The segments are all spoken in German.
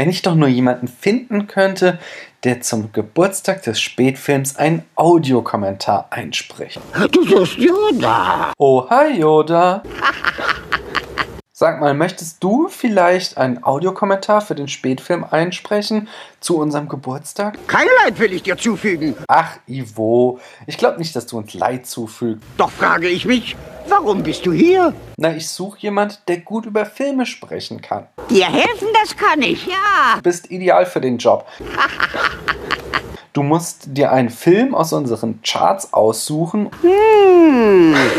wenn ich doch nur jemanden finden könnte, der zum Geburtstag des Spätfilms einen Audiokommentar einspricht. Du bist Yoda. Oh, hi Yoda. Sag mal, möchtest du vielleicht einen Audiokommentar für den Spätfilm einsprechen zu unserem Geburtstag? Kein Leid will ich dir zufügen. Ach, Ivo, ich glaube nicht, dass du uns Leid zufügst. Doch frage ich mich, warum bist du hier? Na, ich suche jemand, der gut über Filme sprechen kann. Dir helfen, das kann ich, ja. Du bist ideal für den Job. Du musst dir einen Film aus unseren Charts aussuchen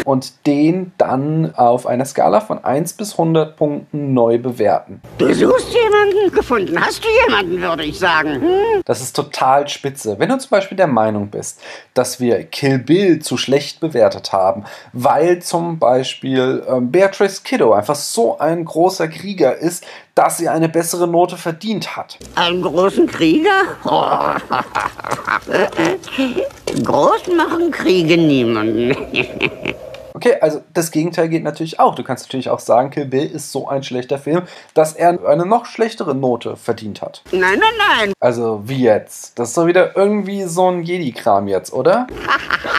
und den dann auf einer Skala von 1 bis 100 Punkten neu bewerten. Du suchst jemanden? Gefunden hast du jemanden, würde ich sagen. Hm? Das ist total spitze. Wenn du zum Beispiel der Meinung bist, dass wir Kill Bill zu schlecht bewertet haben, weil zum Beispiel ähm, Beatrice Kiddo einfach so ein großer Krieger ist, dass sie eine bessere Note verdient hat. Einen großen Krieger? Groß machen Kriege niemanden. Okay, also das Gegenteil geht natürlich auch. Du kannst natürlich auch sagen, Kill Bill ist so ein schlechter Film, dass er eine noch schlechtere Note verdient hat. Nein, nein, nein. Also wie jetzt? Das ist doch wieder irgendwie so ein Jedi-Kram jetzt, oder?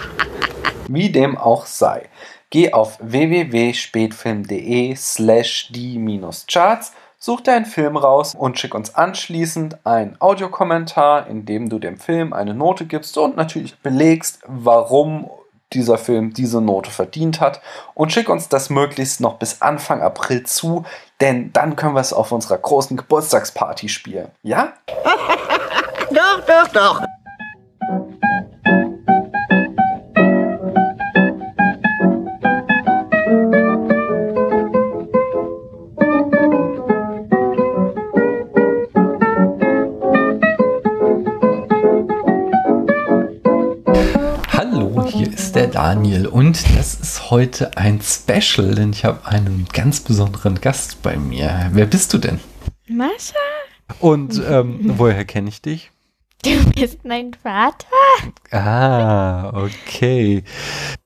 wie dem auch sei. Geh auf www.spätfilm.de slash die-charts Such dir einen Film raus und schick uns anschließend einen Audiokommentar, in dem du dem Film eine Note gibst und natürlich belegst, warum dieser Film diese Note verdient hat. Und schick uns das möglichst noch bis Anfang April zu, denn dann können wir es auf unserer großen Geburtstagsparty spielen. Ja? doch, doch, doch. Daniel und das ist heute ein Special, denn ich habe einen ganz besonderen Gast bei mir. Wer bist du denn? Mascha, Und ähm, woher kenne ich dich? du bist mein Vater. Ah, okay.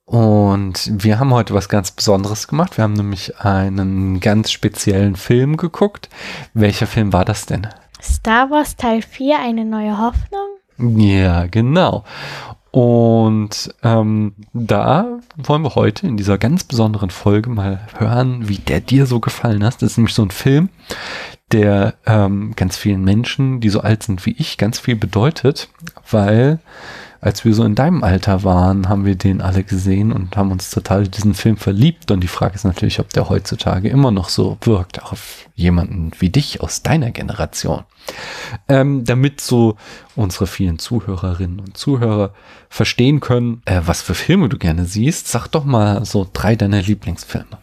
Und wir haben heute was ganz Besonderes gemacht. Wir haben nämlich einen ganz speziellen Film geguckt. Welcher Film war das denn? Star Wars Teil 4, eine neue Hoffnung. Ja, genau. Und ähm, da wollen wir heute in dieser ganz besonderen Folge mal hören, wie der dir so gefallen hat. Das ist nämlich so ein Film, der ähm, ganz vielen Menschen, die so alt sind wie ich, ganz viel bedeutet, weil als wir so in deinem Alter waren, haben wir den alle gesehen und haben uns total in diesen Film verliebt. Und die Frage ist natürlich, ob der heutzutage immer noch so wirkt auf jemanden wie dich aus deiner Generation. Ähm, damit so unsere vielen Zuhörerinnen und Zuhörer verstehen können, äh, was für Filme du gerne siehst, sag doch mal so drei deiner Lieblingsfilme.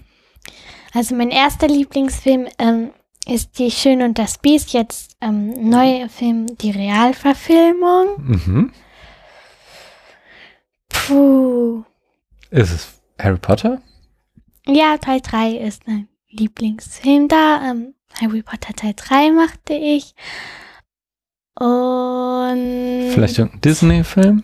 Also mein erster Lieblingsfilm ähm, ist Die Schön und das Biest, jetzt ähm, neue Film, die Realverfilmung. Mhm. Puh. Ist es Harry Potter? Ja, Teil 3 ist mein Lieblingsfilm da. Ähm, Harry Potter Teil 3 machte ich. Und. Vielleicht irgendein Disney-Film?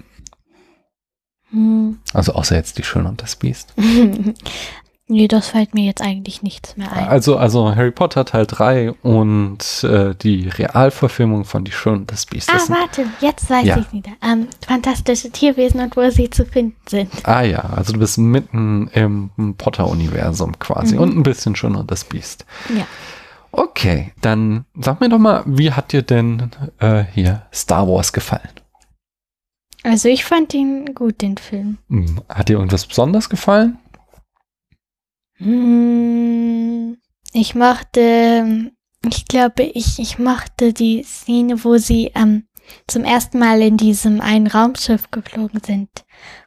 Hm. Also außer jetzt Die Schöne und das Biest. nee, das fällt mir jetzt eigentlich nichts mehr ein. Also, also Harry Potter Teil 3 und äh, die Realverfilmung von Die Schöne und das Biest. Ah, Das warte, jetzt weiß Ja. ich wieder. Ähm, fantastische Tierwesen und wo sie zu finden sind. ah ja, also du bist mitten im Potter-Universum quasi Mhm. und ein bisschen Schöne und das Biest. Ja. Okay, dann sag mir doch mal, wie hat dir denn äh, hier Star Wars gefallen? Also ich fand ihn gut, den Film. Hm, Hat dir irgendwas besonders gefallen? Hm, ich mochte, ich glaube, ich, ich mochte die Szene, wo sie ähm, zum ersten Mal in diesem einen Raumschiff geflogen sind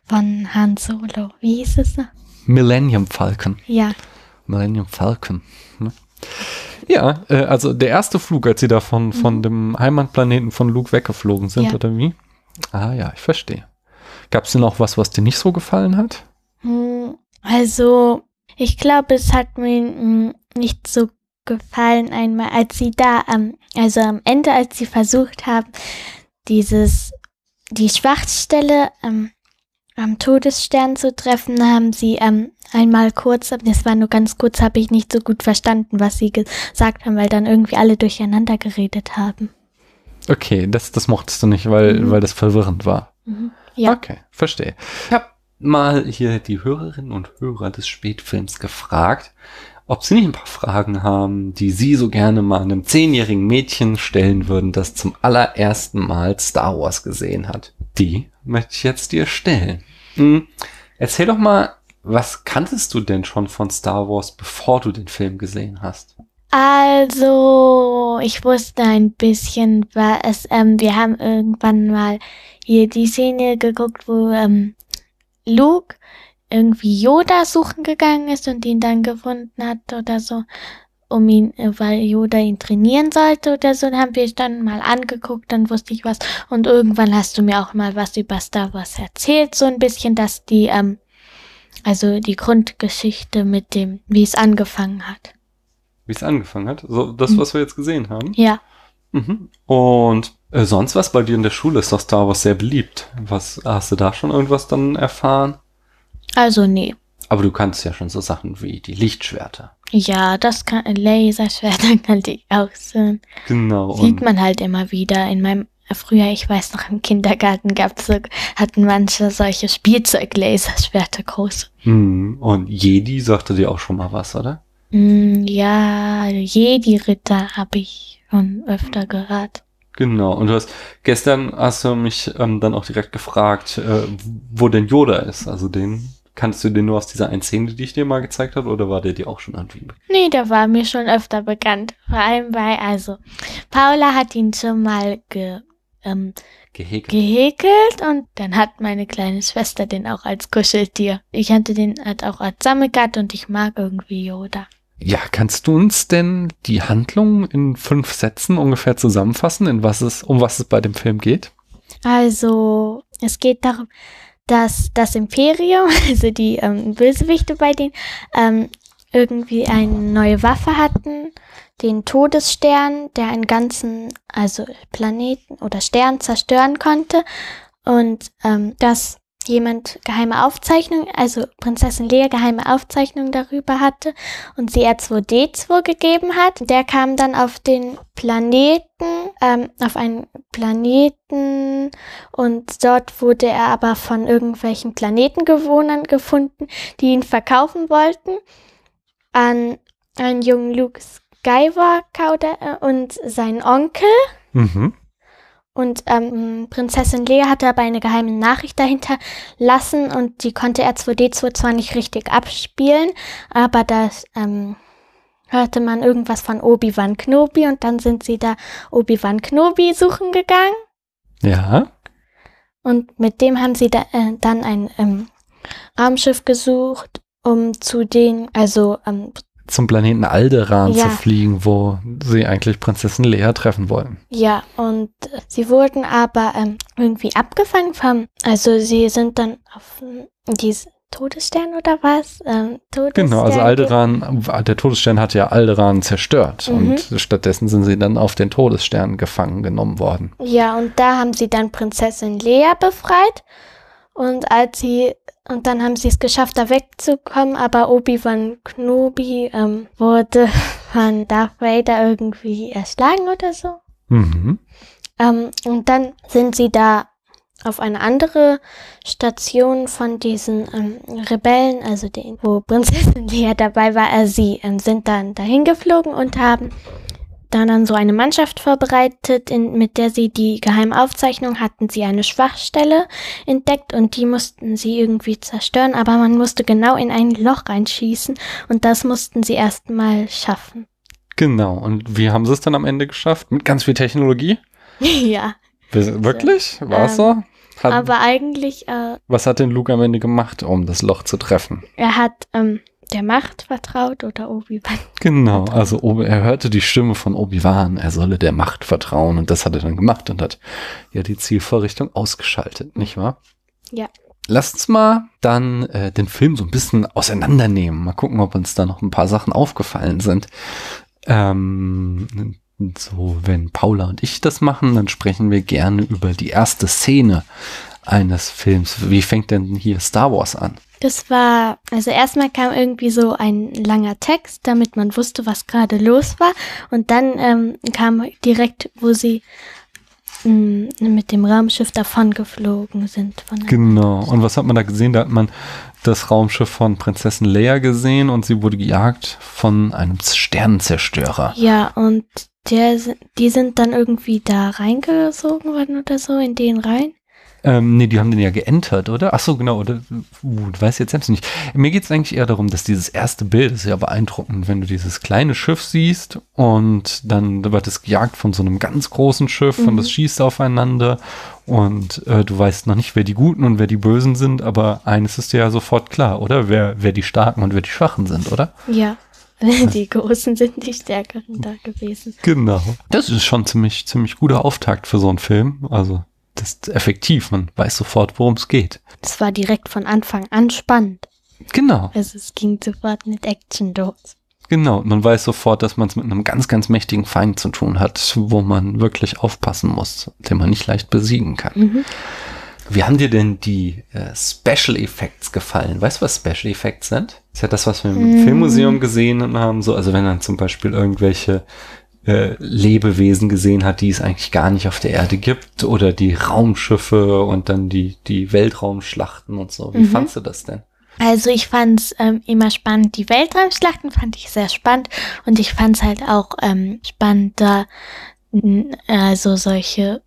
von Han Solo. Wie hieß es noch? Millennium Falcon. Ja, Millennium Falcon. Ne? Ja, äh, also der erste Flug, als sie da von, von dem Heimatplaneten von Luke weggeflogen sind, Mhm. Ja. oder wie? Ah ja, ich verstehe. Gab es denn auch was, was dir nicht so gefallen hat? Hm, also ich glaube, es hat mir nicht so gefallen einmal, als sie da, ähm, also am Ende, als sie versucht haben, dieses, die Schwachstelle ähm, am Todesstern zu treffen, haben sie ähm, einmal kurz, das war nur ganz kurz, habe ich nicht so gut verstanden, was sie gesagt haben, weil dann irgendwie alle durcheinander geredet haben. Okay, das, das mochtest du nicht, weil, Mhm. weil das verwirrend war. Ja. Okay, verstehe. Ich habe mal hier die Hörerinnen und Hörer des Spätfilms gefragt, ob sie nicht ein paar Fragen haben, die sie so gerne mal einem zehnjährigen Mädchen stellen würden, das zum allerersten Mal Star Wars gesehen hat. Die möchte ich jetzt dir stellen. Hm, erzähl doch mal, was kanntest du denn schon von Star Wars, bevor du den Film gesehen hast? Also, ich wusste ein bisschen, was, ähm, wir haben irgendwann mal hier die Szene geguckt, wo ähm, Luke irgendwie Yoda suchen gegangen ist und ihn dann gefunden hat oder so, um ihn, äh, weil Yoda ihn trainieren sollte oder so, dann haben wir es dann mal angeguckt, dann wusste ich was und irgendwann hast du mir auch mal was über Star Wars erzählt, so ein bisschen, dass die, ähm, also die Grundgeschichte mit dem, wie es angefangen hat. Wie es angefangen hat? So, das, Hm. was wir jetzt gesehen haben? Ja. Mhm. Und äh, sonst was bei dir in der Schule ist doch Star Wars sehr beliebt. Was hast du da schon irgendwas dann erfahren? Also nee. Aber du kannst ja schon so Sachen wie die Lichtschwerter. Ja, das kann Laserschwerter kannte ich auch so. Genau. Sieht man halt immer wieder. In meinem früher, ich weiß noch, im Kindergarten gab's so, hatten manche solche Spielzeug-Laserschwerter groß. Hm, und Jedi sagte dir auch schon mal was, oder? Mm, ja, Jedi-Ritter habe ich schon öfter gehört. Genau. Und du hast gestern hast du mich ähm, dann auch direkt gefragt, äh, wo denn Yoda ist. Also den kannst du den nur aus dieser einen Szene, die ich dir mal gezeigt habe, oder war der dir auch schon irgendwie bekannt? Nee, der war mir schon öfter bekannt. Vor allem bei, also, Paula hat ihn schon mal ge, ähm, gehäkelt? gehäkelt und dann hat meine kleine Schwester den auch als Kuscheltier. Ich hatte den halt auch als Sammelgat und ich mag irgendwie Yoda. Ja, kannst du uns denn die Handlung in fünf Sätzen ungefähr zusammenfassen, in was es, um was es bei dem Film geht? Also, es geht darum, dass das Imperium, also die ähm, Bösewichte bei denen, ähm, irgendwie eine neue Waffe hatten, den Todesstern, der einen ganzen, also Planeten oder Stern zerstören konnte und ähm, dass jemand geheime Aufzeichnungen, also Prinzessin Lea geheime Aufzeichnungen darüber hatte und sie R2D2 gegeben hat. Der kam dann auf den Planeten, ähm, auf einen Planeten und dort wurde er aber von irgendwelchen Planetenbewohnern gefunden, die ihn verkaufen wollten an einen jungen Luke Skywalker äh, und seinen Onkel. Mhm. Und ähm, Prinzessin Lea hatte aber eine geheime Nachricht dahinter lassen und die konnte R2D2 zwar nicht richtig abspielen, aber das ähm, hörte man irgendwas von Obi-Wan Kenobi und dann sind sie da Obi-Wan Kenobi suchen gegangen Ja. und mit dem haben sie da, äh, dann ein ähm, Raumschiff gesucht, um zu den, also ähm, Zum Planeten Alderan Ja. zu fliegen, wo sie eigentlich Prinzessin Lea treffen wollen. Ja, und sie wurden aber ähm, irgendwie abgefangen vom, also sie sind dann auf ähm, diese Todesstern oder was? Ähm, Todesstern Genau, also Alderan, der Todesstern hat ja Alderan zerstört Mhm. und stattdessen sind sie dann auf den Todesstern gefangen genommen worden. Ja, und da haben sie dann Prinzessin Lea befreit. Und als sie, und dann haben sie es geschafft, da wegzukommen, aber Obi-Wan Kenobi ähm, wurde von Darth Vader irgendwie erschlagen oder so. Mhm. Ähm, und dann sind sie da auf eine andere Station von diesen ähm, Rebellen, also den, wo Prinzessin Lea dabei war, äh, sie ähm, sind dann dahin geflogen und haben dann, dann so eine Mannschaft vorbereitet, in, mit der sie die geheime Aufzeichnung hatten, sie eine Schwachstelle entdeckt und die mussten sie irgendwie zerstören, aber man musste genau in ein Loch reinschießen und das mussten sie erstmal schaffen. Genau, und wie haben sie es dann am Ende geschafft? Mit ganz viel Technologie? ja, Wir- Wirklich? War es Ähm, so? Hat, aber eigentlich äh, was hat denn Luke am Ende gemacht, um das Loch zu treffen? Er hat ähm, der Macht vertraut oder Obi-Wan. Genau, also Obi- er hörte die Stimme von Obi-Wan, er solle der Macht vertrauen und das hat er dann gemacht und hat ja die Zielvorrichtung ausgeschaltet, nicht wahr? Ja. Lasst uns mal dann äh, den Film so ein bisschen auseinandernehmen. Mal gucken, ob uns da noch ein paar Sachen aufgefallen sind. Ähm, so, wenn Paula und ich das machen, dann sprechen wir gerne über die erste Szene. Eines Films. Wie fängt denn hier Star Wars an? Das war, also erstmal kam irgendwie so ein langer Text, damit man wusste, was gerade los war. Und dann ähm, kam direkt, wo sie mh, mit dem Raumschiff davon geflogen sind. Genau. Und was hat man da gesehen? Da hat man das Raumschiff von Prinzessin Leia gesehen und sie wurde gejagt von einem Sternenzerstörer. Ja, und der, die sind dann irgendwie da reingesogen worden oder so, in den rein. Ähm, nee, die haben den ja geentert, oder? Ach so, genau. Oder, uh, du weißt jetzt selbst nicht. Mir geht es eigentlich eher darum, dass dieses erste Bild ist ja beeindruckend, wenn du dieses kleine Schiff siehst und dann wird es gejagt von so einem ganz großen Schiff und Mhm. das schießt aufeinander und äh, du weißt noch nicht, wer die Guten und wer die Bösen sind, aber eines ist dir ja sofort klar, oder? Wer, wer die Starken und wer die Schwachen sind, oder? Ja. Die Großen sind die Stärkeren da gewesen. Genau. Das ist schon ziemlich, ziemlich guter Auftakt für so einen Film. Also, ist effektiv. Man weiß sofort, worum es geht. Es war direkt von Anfang an spannend. Genau. Also es ging sofort mit Action los. Genau, und man weiß sofort, dass man es mit einem ganz, ganz mächtigen Feind zu tun hat, wo man wirklich aufpassen muss, den man nicht leicht besiegen kann. Mhm. Wie haben dir denn die äh, Special Effects gefallen? Weißt du, was Special Effects sind? Das ist ja das, was wir im Mm. Filmmuseum gesehen haben. So, also wenn man zum Beispiel irgendwelche äh, Lebewesen gesehen hat, die es eigentlich gar nicht auf der Erde gibt, oder die Raumschiffe und dann die, die Weltraumschlachten und so. Wie Mhm. fandst du das denn? Also ich fand's ähm, immer spannend. Die Weltraumschlachten fand ich sehr spannend und ich fand's halt auch ähm, spannend, da also solche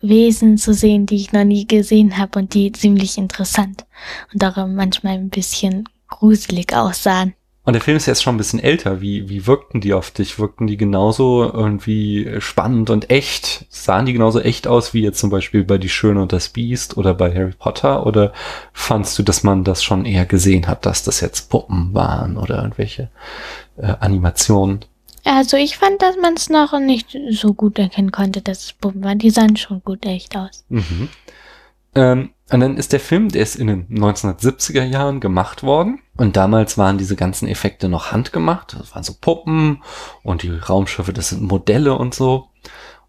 Wesen zu sehen, die ich noch nie gesehen habe und die ziemlich interessant und darum manchmal ein bisschen gruselig aussahen. Und der Film ist jetzt schon ein bisschen älter. Wie, wie wirkten die auf dich? Wirkten die genauso irgendwie spannend und echt? Sahen die genauso echt aus wie jetzt zum Beispiel bei Die Schöne und das Biest oder bei Harry Potter? Oder fandst du, dass man das schon eher gesehen hat, dass das jetzt Puppen waren oder irgendwelche äh, Animationen? Also ich fand, dass man es noch nicht so gut erkennen konnte, dass es Puppen waren. Die sahen schon gut echt aus. Mhm. Ähm, und dann ist der Film, der ist in den 1970er Jahren gemacht worden. Und damals waren diese ganzen Effekte noch handgemacht. Das waren so Puppen und die Raumschiffe, das sind Modelle und so.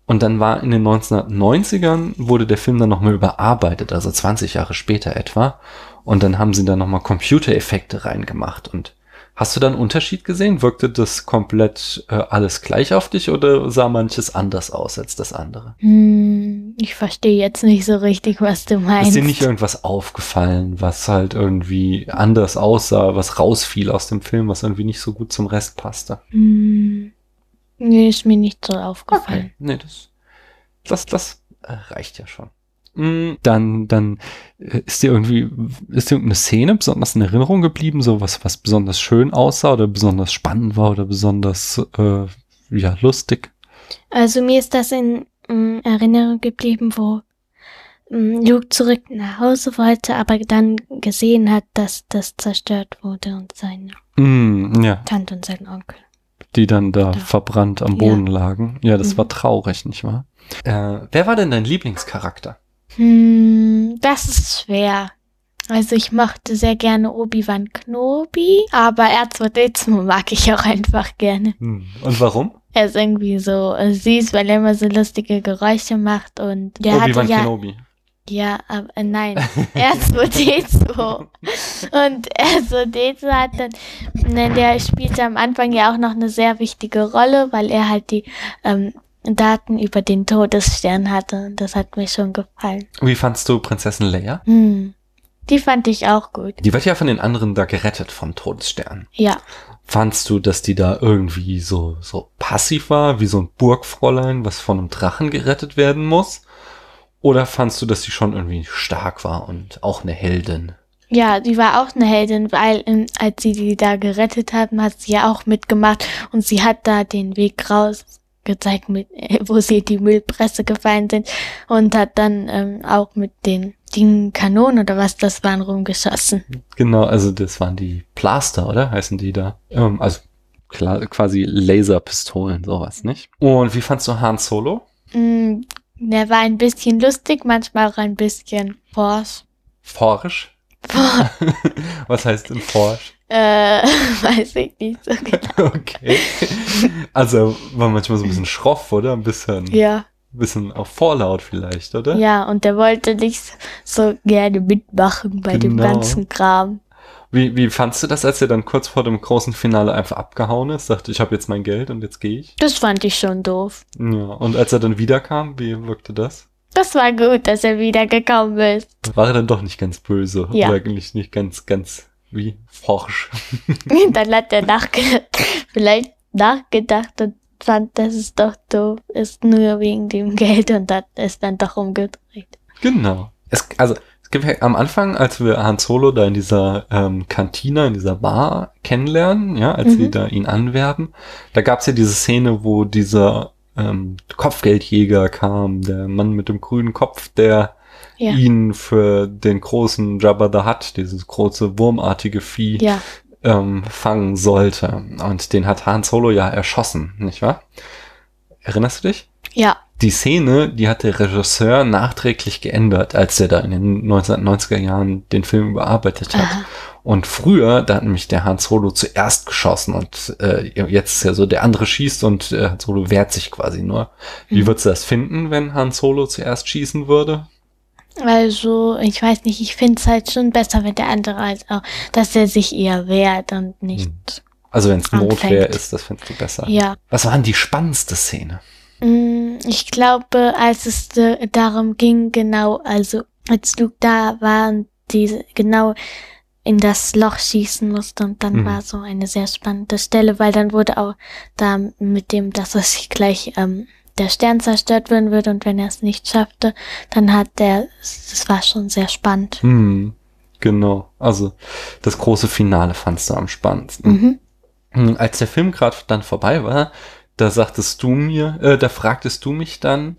Und dann war in den 1990ern wurde der Film dann nochmal überarbeitet, also 20 Jahre später etwa. Und dann haben sie da nochmal Computereffekte reingemacht. Und hast du da einen Unterschied gesehen? Wirkte das komplett äh, alles gleich auf dich oder sah manches anders aus als das andere? Hm, ich verstehe jetzt nicht so richtig, was du meinst. Ist dir nicht irgendwas aufgefallen, was halt irgendwie anders aussah, was rausfiel aus dem Film, was irgendwie nicht so gut zum Rest passte? Hm, nee, ist mir nicht so aufgefallen. Nee, das, das, das äh, reicht ja schon. Mm, Dann, dann äh, ist dir irgendwie, ist dir irgendeine Szene besonders in Erinnerung geblieben, so was, was besonders schön aussah oder besonders spannend war oder besonders, äh, ja, lustig? Also mir ist das in mm, Erinnerung geblieben, wo mm, Luke zurück nach Hause wollte, aber dann gesehen hat, dass das zerstört wurde und seine Mm, ja, Tante und sein Onkel. die dann da Da. verbrannt am Ja. Boden lagen. Ja, das Mhm. war traurig, nicht wahr? Äh, wer war denn dein Lieblingscharakter? Hm, das ist schwer. Also ich mochte sehr gerne Obi-Wan Knobi, aber R2D2 mag ich auch einfach gerne. Hm. Und warum? Er ist irgendwie so süß, weil er immer so lustige Geräusche macht und der Obi-Wan ja Kenobi. Ja, aber äh, nein, R2D2. Und R2D2 hat dann, nein, der spielte am Anfang ja auch noch eine sehr wichtige Rolle, weil er halt die ähm, Daten über den Todesstern hatte. Und das hat mir schon gefallen. Wie fandst du Prinzessin Leia? Hm. Die fand ich auch gut. Die wird ja von den anderen da gerettet vom Todesstern. Ja. Fandst du, dass die da irgendwie so, so passiv war, wie so ein Burgfräulein, was von einem Drachen gerettet werden muss? Oder fandst du, dass sie schon irgendwie stark war und auch eine Heldin? Ja, die war auch eine Heldin, weil ähm, als sie die da gerettet haben, hat sie ja auch mitgemacht und sie hat da den Weg raus gezeigt, mit, äh, wo sie in die Müllpresse gefallen sind und hat dann ähm, auch mit den den Kanonen oder was das waren rumgeschossen. Genau, also das waren die Plaster, oder? Heißen die da? Ähm, also klar, quasi Laserpistolen, sowas, nicht? Und wie fandst du Han Solo? Mm, der war ein bisschen lustig, manchmal auch ein bisschen forsch. Forsch? Was heißt denn forsch? Äh, weiß ich nicht so genau. Okay. Also war manchmal so ein bisschen schroff, oder? Ein bisschen. Ja. bisschen auf Vorlaut vielleicht, oder? Ja, und der wollte nicht so gerne mitmachen bei dem Genau. ganzen Kram. Wie, wie fandst du das, als er dann kurz vor dem großen Finale einfach abgehauen ist? Sagte, ich habe jetzt mein Geld und jetzt gehe ich. Das fand ich schon doof. Ja. Und als er dann wiederkam, wie wirkte das? Das war gut, dass er wieder gekommen ist. War er dann doch nicht ganz böse? Ja. Oder eigentlich nicht ganz, ganz wie forsch? Dann hat er nachgedacht, vielleicht nachgedacht und fand, dass es doch doof ist, nur wegen dem Geld und hat es dann doch umgedreht. Genau. Es, also, es gibt ja am Anfang, als wir Han Solo da in dieser ähm, Kantine, in dieser Bar kennenlernen, ja, als Mhm. sie da ihn anwerben, da gab's ja diese Szene, wo dieser ähm, Kopfgeldjäger kam, der Mann mit dem grünen Kopf, der Ja. ihn für den großen Jabba the Hutt, dieses große wurmartige Vieh, Ja, ähm, fangen sollte. Und den hat Han Solo ja erschossen, nicht wahr? Erinnerst du dich? ja, Die Szene, die hat der Regisseur nachträglich geändert, als er da in den 1990er Jahren den Film überarbeitet hat. Aha. Und früher, da hat nämlich der Han Solo zuerst geschossen und äh, jetzt ist ja so, der andere schießt und äh, Han Solo wehrt sich quasi nur. Wie Mhm. würdest du das finden, wenn Han Solo zuerst schießen würde? Also, ich weiß nicht, ich finde es halt schon besser, wenn der andere halt auch, dass er sich eher wehrt und nicht. Also wenn es Notwehr ist, das findest du besser. Ja. Was war denn die spannendste Szene? Mm, Ich glaube, als es äh, darum ging, genau, also als Luke da war und diese genau in das Loch schießen musste und dann Mhm. war so eine sehr spannende Stelle, weil dann wurde auch da mit dem, dass es sich gleich ähm, der Stern zerstört werden würde und wenn er es nicht schaffte, dann hat der, das war schon sehr spannend. Hm, genau. Also das große Finale fandst du am spannendsten. Mhm. Hm, Als der Film gerade dann vorbei war, da sagtest du mir, äh, da fragtest du mich dann,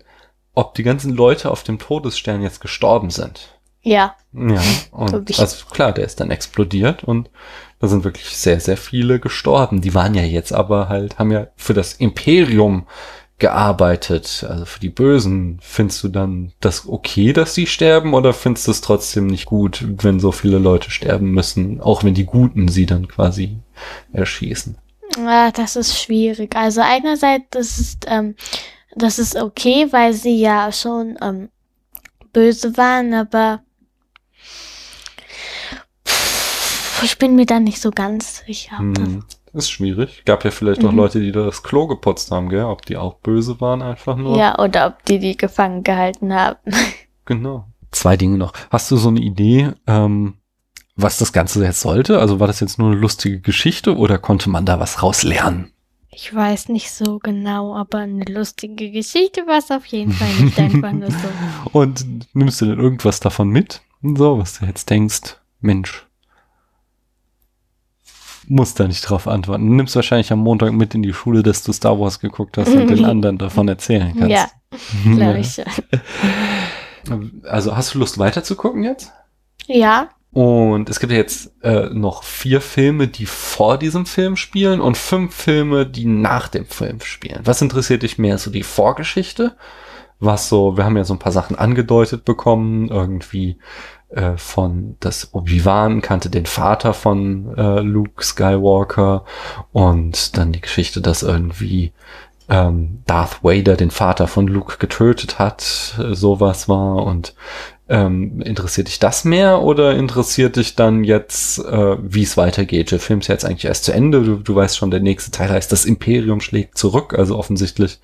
ob die ganzen Leute auf dem Todesstern jetzt gestorben sind. Ja, Ja, und ich. also klar, der ist dann explodiert und da sind wirklich sehr, sehr viele gestorben. Die waren ja jetzt aber halt, haben ja für das Imperium gearbeitet, also für die Bösen. Findest du dann das okay, dass die sterben oder findest du es trotzdem nicht gut, wenn so viele Leute sterben müssen, auch wenn die Guten sie dann quasi erschießen? Ja, das ist schwierig. Also einerseits, das ist, ähm, das ist okay, weil sie ja schon ähm, böse waren, aber ich bin mir da nicht so ganz sicher. Hm, ist schwierig. Gab ja vielleicht auch Mhm. Leute, die da das Klo geputzt haben, gell? Ob die auch böse waren einfach nur. Ja, oder ob die die gefangen gehalten haben. Genau. Zwei Dinge noch. Hast du so eine Idee, ähm, was das Ganze jetzt sollte? Also war das jetzt nur eine lustige Geschichte oder konnte man da was rauslernen? Ich weiß nicht so genau, aber eine lustige Geschichte war es auf jeden Fall nicht einfach nur so. Und nimmst du denn irgendwas davon mit? So, was du jetzt denkst, Mensch. Muss da nicht drauf antworten. Du nimmst wahrscheinlich am Montag mit in die Schule, dass du Star Wars geguckt hast und den anderen davon erzählen kannst. Ja, glaube ich schon. Also hast du Lust weiter zu gucken jetzt? Ja, Und es gibt ja jetzt äh, noch vier Filme, die vor diesem Film spielen und fünf Filme, die nach dem Film spielen. Was interessiert dich mehr? So die Vorgeschichte? Was so, wir haben ja so ein paar Sachen angedeutet bekommen, irgendwie äh, von das Obi-Wan kannte den Vater von äh, Luke Skywalker und dann die Geschichte, dass irgendwie ähm, Darth Vader den Vater von Luke getötet hat, äh, sowas war und ähm, interessiert dich das mehr oder interessiert dich dann jetzt, äh, wie es weitergeht? Der Film ist jetzt eigentlich erst zu Ende. Du, du weißt schon, der nächste Teil heißt, das Imperium schlägt zurück. Also offensichtlich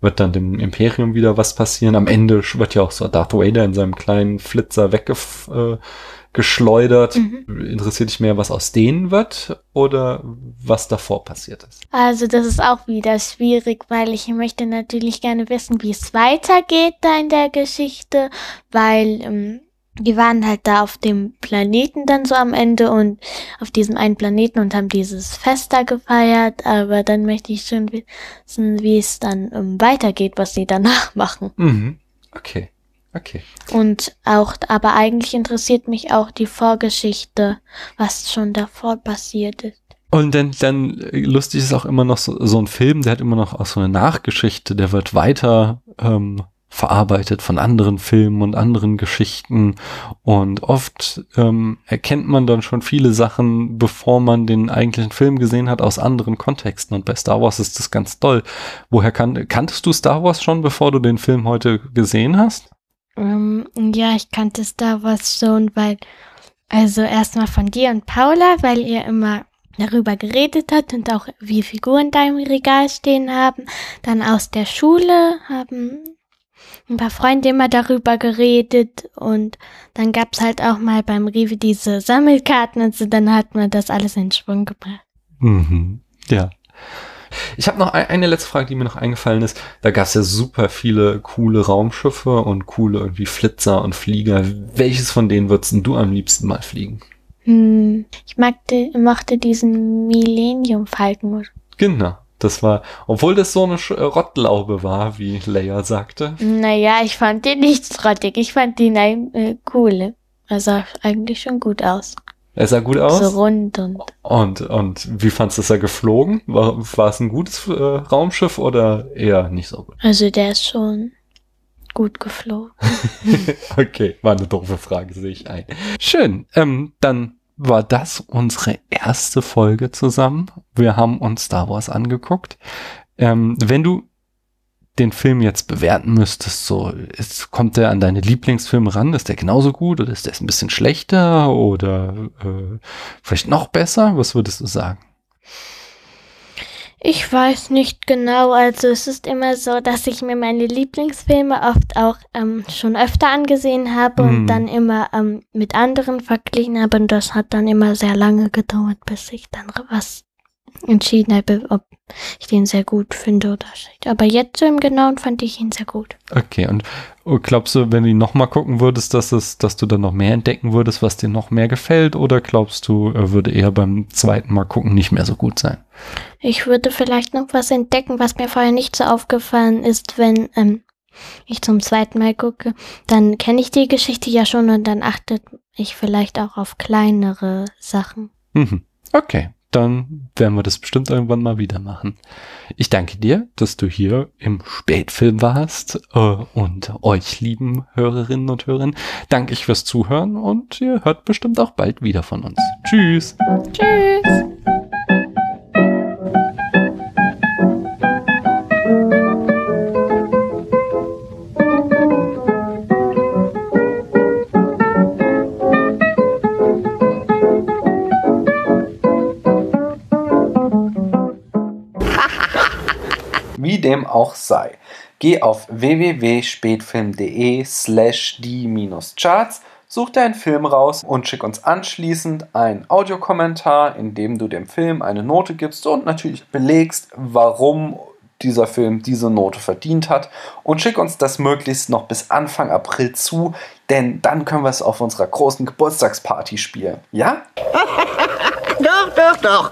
wird dann dem Imperium wieder was passieren. Am Ende wird ja auch so Darth Vader in seinem kleinen Flitzer weggeschleudert. Äh, geschleudert. Interessiert dich mehr, was aus denen wird oder was davor passiert ist? Also das ist auch wieder schwierig, weil ich möchte natürlich gerne wissen, wie es weitergeht da in der Geschichte, weil ähm, die waren halt da auf dem Planeten dann so am Ende und auf diesem einen Planeten und haben dieses Fest da gefeiert, aber dann möchte ich schon wissen, wie es dann ähm, weitergeht, was sie danach machen. Mhm. Okay. Okay. Und auch, aber eigentlich interessiert mich auch die Vorgeschichte, was schon davor passiert ist. Und dann, dann äh, lustig ist auch immer noch so, so ein Film, der hat immer noch auch so eine Nachgeschichte, der wird weiter ähm, verarbeitet von anderen Filmen und anderen Geschichten. Und oft ähm, erkennt man dann schon viele Sachen, bevor man den eigentlichen Film gesehen hat, aus anderen Kontexten. Und bei Star Wars ist das ganz toll. Woher kan kanntest du Star Wars schon, bevor du den Film heute gesehen hast? Ähm, ja, ich kannte Star Wars schon, weil, also erstmal von dir und Paula, weil ihr immer darüber geredet hat und auch wie Figuren da im Regal stehen haben. Dann aus der Schule haben ein paar Freunde immer darüber geredet und dann gab's halt auch mal beim Rewe diese Sammelkarten und so, dann hat man das alles in Schwung gebracht. Mhm. Ja. Ich habe noch eine letzte Frage, die mir noch eingefallen ist. Da gab es ja super viele coole Raumschiffe und coole irgendwie Flitzer und Flieger. Welches von denen würdest du am liebsten mal fliegen? Hm, ich magte, mochte diesen Millennium Falken. Genau. Das war, obwohl das so eine äh, Rottlaube war, wie Leia sagte. Naja, ich fand den nicht rottig. Ich fand den äh, cool. Er sah eigentlich schon gut aus. Er sah gut aus? So rund und. Und, und wie fandst du, dass er geflogen? War, war es ein gutes äh, Raumschiff oder eher nicht so gut? Also der ist schon gut geflogen. okay, war eine doofe Frage, sehe ich ein. Schön. Ähm, dann war das unsere erste Folge zusammen. Wir haben uns Star Wars angeguckt. Ähm, wenn du den Film jetzt bewerten müsstest, so ist, kommt der an deine Lieblingsfilme ran? Ist der genauso gut oder ist der ein bisschen schlechter oder äh, vielleicht noch besser? Was würdest du sagen? Ich weiß nicht genau. Also es ist immer so, dass ich mir meine Lieblingsfilme oft auch ähm, schon öfter angesehen habe mm. und mhm. dann immer ähm, mit anderen verglichen habe. Und das hat dann immer sehr lange gedauert, bis ich dann was entschieden habe, ob ich den sehr gut finde oder nicht. Aber jetzt so im Genauen fand ich ihn sehr gut. Okay, und glaubst du, wenn du ihn nochmal gucken würdest, dass, es, dass du dann noch mehr entdecken würdest, was dir noch mehr gefällt? Oder glaubst du, er würde eher beim zweiten Mal gucken nicht mehr so gut sein? Ich würde vielleicht noch was entdecken, was mir vorher nicht so aufgefallen ist, wenn ähm, ich zum zweiten Mal gucke. Dann kenne ich die Geschichte ja schon und dann achtet ich vielleicht auch auf kleinere Sachen. Mhm. Okay, dann werden wir das bestimmt irgendwann mal wieder machen. Ich danke dir, dass du hier im Spätfilm warst äh, und euch lieben Hörerinnen und Hörern danke ich fürs Zuhören und ihr hört bestimmt auch bald wieder von uns. Tschüss. Tschüss. Dem auch sei. Geh auf www.spätfilm.de slash die-charts, such deinen Film raus und schick uns anschließend einen Audiokommentar, in dem du dem Film eine Note gibst und natürlich belegst, warum dieser Film diese Note verdient hat und schick uns das möglichst noch bis Anfang April zu, denn dann können wir es auf unserer großen Geburtstagsparty spielen. Ja? doch, doch, doch.